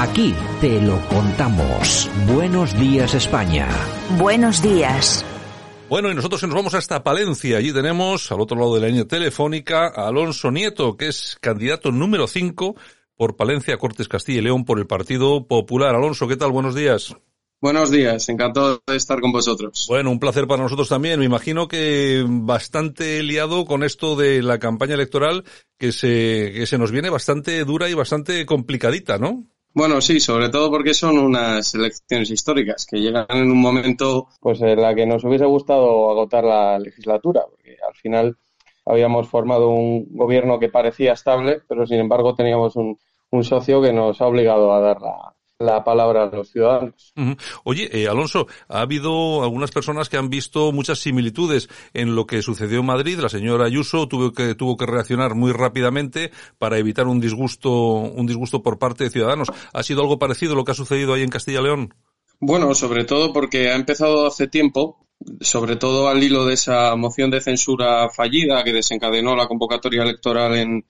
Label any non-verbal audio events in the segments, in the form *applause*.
Aquí te lo contamos. Buenos días España. Buenos días. Bueno, y nosotros nos vamos hasta Palencia. Allí tenemos, al otro lado de la línea telefónica, a Alonso Nieto, que es candidato número 5 por Palencia, Cortes Castilla y León, por el Partido Popular. Alonso, ¿qué tal? Buenos días. Buenos días, encantado de estar con vosotros. Bueno, un placer para nosotros también. Me imagino que bastante liado con esto de la campaña electoral que se, que se nos viene bastante dura y bastante complicadita, ¿no? Bueno, sí, sobre todo porque son unas elecciones históricas que llegan en un momento pues en la que nos hubiese gustado agotar la legislatura, porque al final habíamos formado un gobierno que parecía estable, pero sin embargo teníamos un, un socio que nos ha obligado a dar la, la palabra a los ciudadanos. Oye, eh, Alonso, ha habido algunas personas que han visto muchas similitudes en lo que sucedió en Madrid. La señora Ayuso tuvo que, tuvo que reaccionar muy rápidamente para evitar un disgusto, un disgusto por parte de ciudadanos. ¿Ha sido algo parecido lo que ha sucedido ahí en Castilla y León? Bueno, sobre todo porque ha empezado hace tiempo, sobre todo al hilo de esa moción de censura fallida que desencadenó la convocatoria electoral en,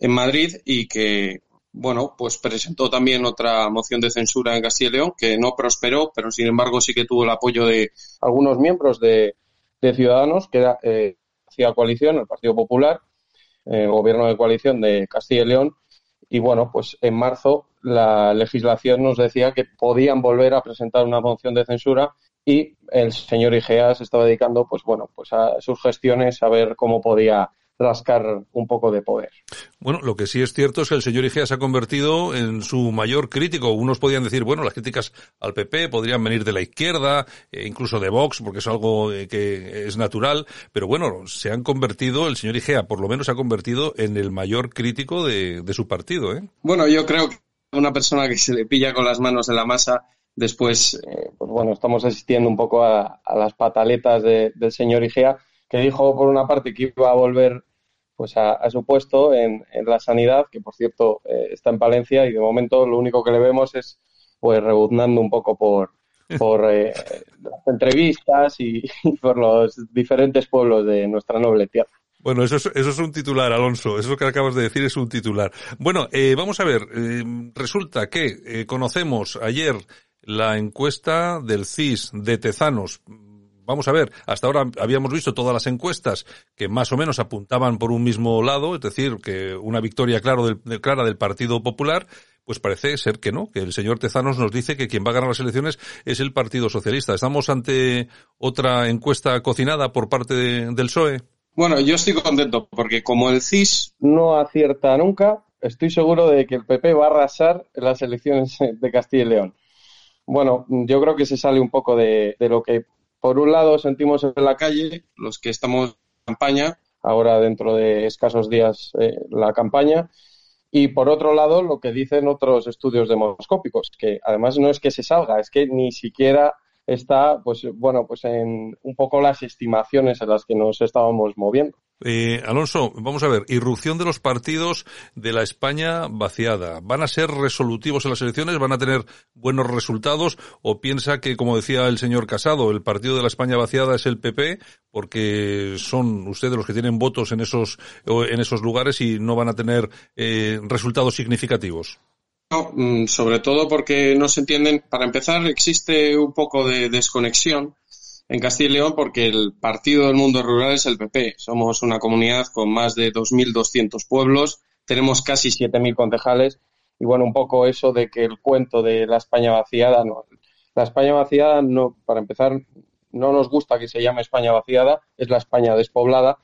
en Madrid y que bueno, pues presentó también otra moción de censura en Castilla y León que no prosperó, pero sin embargo sí que tuvo el apoyo de algunos miembros de, Ciudadanos, que era eh, hacía coalición, el Partido Popular, eh, gobierno de coalición de Castilla y León, y bueno, pues en marzo la legislación nos decía que podían volver a presentar una moción de censura y el señor Igea se estaba dedicando, pues bueno, pues a sus gestiones, a ver cómo podía rascar un poco de poder. Bueno, lo que sí es cierto es que el señor Igea se ha convertido en su mayor crítico. Unos podían decir, bueno, las críticas al PP podrían venir de la izquierda, e incluso de Vox, porque es algo eh, que es natural, pero bueno, se han convertido, el señor Igea por lo menos se ha convertido en el mayor crítico de, su partido. ¿eh? Bueno, yo creo que una persona que se le pilla con las manos en la masa después, eh, pues bueno, estamos asistiendo un poco a, las pataletas del señor Igea, que dijo por una parte que iba a volver pues a, su puesto en, la sanidad, que por cierto eh, está en Palencia y de momento lo único que le vemos es pues rebuznando un poco por, *laughs* por eh, las entrevistas *laughs* y, por los diferentes pueblos de nuestra noble tierra. Bueno, eso es, eso es un titular, Alonso. Eso que acabas de decir es un titular. Bueno, eh, vamos a ver. resulta que conocemos ayer la encuesta del CIS de Tezanos vamos a ver, hasta ahora habíamos visto todas las encuestas que más o menos apuntaban por un mismo lado, es decir, que una victoria claro clara del Partido Popular, pues parece ser que no, que el señor Tezanos nos dice que quien va a ganar las elecciones es el Partido Socialista. ¿Estamos ante otra encuesta cocinada por parte del PSOE? Bueno, yo estoy contento porque como el CIS no acierta nunca, estoy seguro de que el PP va a arrasar las elecciones de Castilla y León. Bueno, yo creo que se sale un poco de lo que por un lado, sentimos en la calle, los que estamos en campaña, ahora dentro de escasos días eh, la campaña, y por otro lado, lo que dicen otros estudios demoscópicos, que además no es que se salga, es que ni siquiera está, pues bueno, pues en un poco las estimaciones en las que nos estábamos moviendo. Eh, Alonso, vamos a ver, irrupción de los partidos de la España vaciada. ¿Van a ser resolutivos en las elecciones? ¿Van a tener buenos resultados? ¿O piensa que, como decía el señor Casado, el partido de la España vaciada es el PP porque son ustedes los que tienen votos en esos, en esos lugares y no van a tener eh, resultados significativos? No, mm, sobre todo porque no se entienden. Para empezar, existe un poco de desconexión en Castilla y León porque el partido del mundo rural es el PP. Somos una comunidad con más de 2.200 pueblos, tenemos casi 7.000 concejales y bueno, un poco eso de que el cuento de la España vaciada, no, la España vaciada no, para empezar, no nos gusta que se llame España vaciada, es la España despoblada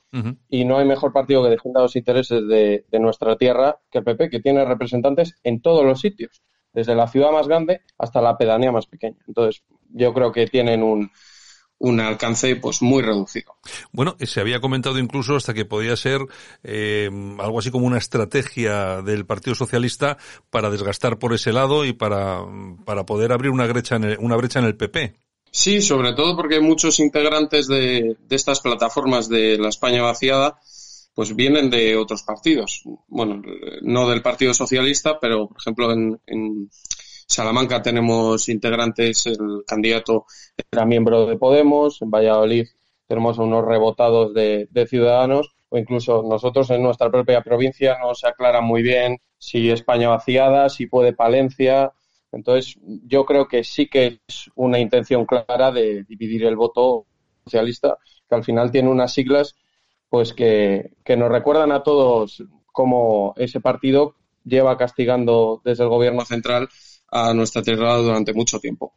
y no hay mejor partido que defienda los intereses de, de nuestra tierra que el PP, que tiene representantes en todos los sitios, desde la ciudad más grande hasta la pedanía más pequeña. Entonces, yo creo que tienen un, un alcance pues muy reducido. Bueno, se había comentado incluso hasta que podía ser eh, algo así como una estrategia del Partido Socialista para desgastar por ese lado y para, para poder abrir una brecha en el, una brecha en el PP. Sí, sobre todo porque muchos integrantes de, de estas plataformas de la España vaciada pues vienen de otros partidos. Bueno, no del Partido Socialista, pero por ejemplo en, en Salamanca tenemos integrantes, el candidato era miembro de Podemos, en Valladolid tenemos unos rebotados de, Ciudadanos o incluso nosotros en nuestra propia provincia no se aclara muy bien si España vaciada, si puede Palencia. Entonces, yo creo que sí que es una intención clara de dividir el voto socialista, que al final tiene unas siglas pues que, que nos recuerdan a todos cómo ese partido lleva castigando desde el gobierno central a nuestra tierra durante mucho tiempo.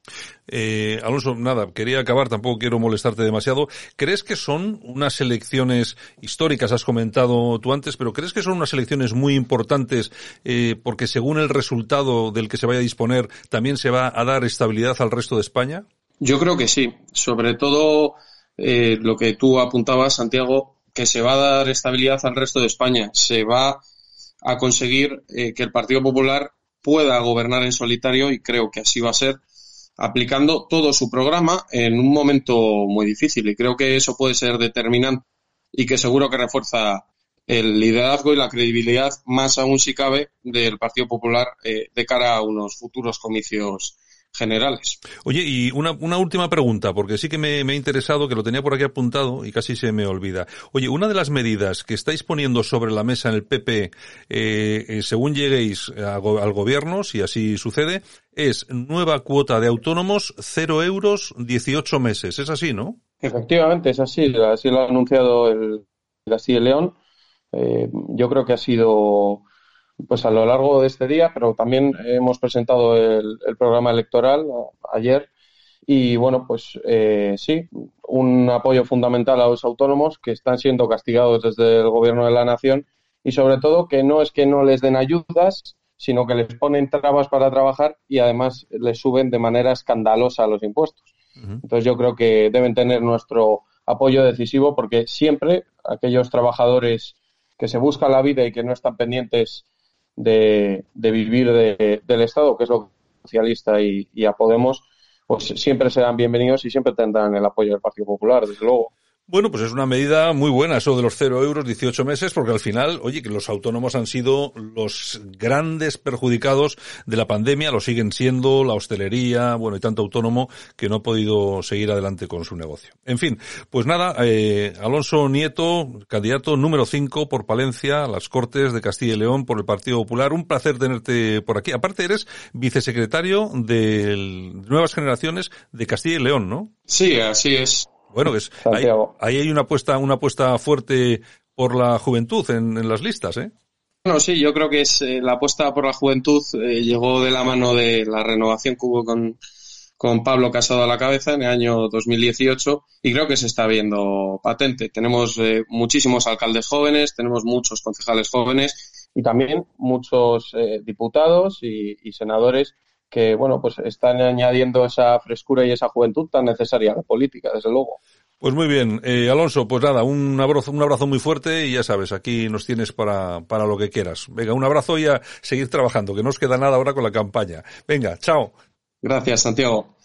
Eh, Alonso, nada, quería acabar, tampoco quiero molestarte demasiado. ¿Crees que son unas elecciones históricas, has comentado tú antes, pero crees que son unas elecciones muy importantes eh, porque según el resultado del que se vaya a disponer, también se va a dar estabilidad al resto de España? Yo creo que sí. Sobre todo eh, lo que tú apuntabas, Santiago, que se va a dar estabilidad al resto de España. Se va a conseguir eh, que el Partido Popular pueda gobernar en solitario y creo que así va a ser aplicando todo su programa en un momento muy difícil. Y creo que eso puede ser determinante y que seguro que refuerza el liderazgo y la credibilidad más aún si cabe del Partido Popular eh, de cara a unos futuros comicios generales. Oye, y una, una última pregunta, porque sí que me, me, ha interesado, que lo tenía por aquí apuntado y casi se me olvida. Oye, una de las medidas que estáis poniendo sobre la mesa en el PP, eh, eh, según lleguéis a, al gobierno, si así sucede, es nueva cuota de autónomos, cero euros, 18 meses. ¿Es así, no? Efectivamente, es así. Así lo ha anunciado el Castilla y León. Eh, yo creo que ha sido pues a lo largo de este día, pero también hemos presentado el, el programa electoral ayer y bueno, pues eh, sí, un apoyo fundamental a los autónomos que están siendo castigados desde el gobierno de la nación y sobre todo que no es que no les den ayudas, sino que les ponen trabas para trabajar y además les suben de manera escandalosa los impuestos. Uh -huh. Entonces yo creo que deben tener nuestro apoyo decisivo porque siempre aquellos trabajadores que se buscan la vida y que no están pendientes de, de vivir de, del Estado, que es lo socialista y, y a Podemos, pues siempre serán bienvenidos y siempre tendrán el apoyo del Partido Popular, desde luego. Bueno, pues es una medida muy buena eso de los cero euros, 18 meses, porque al final, oye, que los autónomos han sido los grandes perjudicados de la pandemia, lo siguen siendo, la hostelería, bueno, y tanto autónomo que no ha podido seguir adelante con su negocio. En fin, pues nada, eh, Alonso Nieto, candidato número 5 por Palencia las Cortes de Castilla y León por el Partido Popular. Un placer tenerte por aquí. Aparte eres vicesecretario de Nuevas Generaciones de Castilla y León, ¿no? Sí, así es. Bueno, es, ahí, ahí, hay una apuesta, una apuesta fuerte por la juventud en, en las listas, ¿eh? Bueno, sí, yo creo que es eh, la apuesta por la juventud eh, llegó de la mano de la renovación que hubo con, con Pablo Casado a la cabeza en el año 2018 y creo que se está viendo patente. Tenemos eh, muchísimos alcaldes jóvenes, tenemos muchos concejales jóvenes y también muchos eh, diputados y, y senadores que bueno pues están añadiendo esa frescura y esa juventud tan necesaria a la política, desde luego. Pues muy bien, eh, Alonso, pues nada, un abrazo, un abrazo muy fuerte y ya sabes, aquí nos tienes para, para lo que quieras. Venga, un abrazo y a seguir trabajando, que no os queda nada ahora con la campaña. Venga, chao. Gracias, Santiago.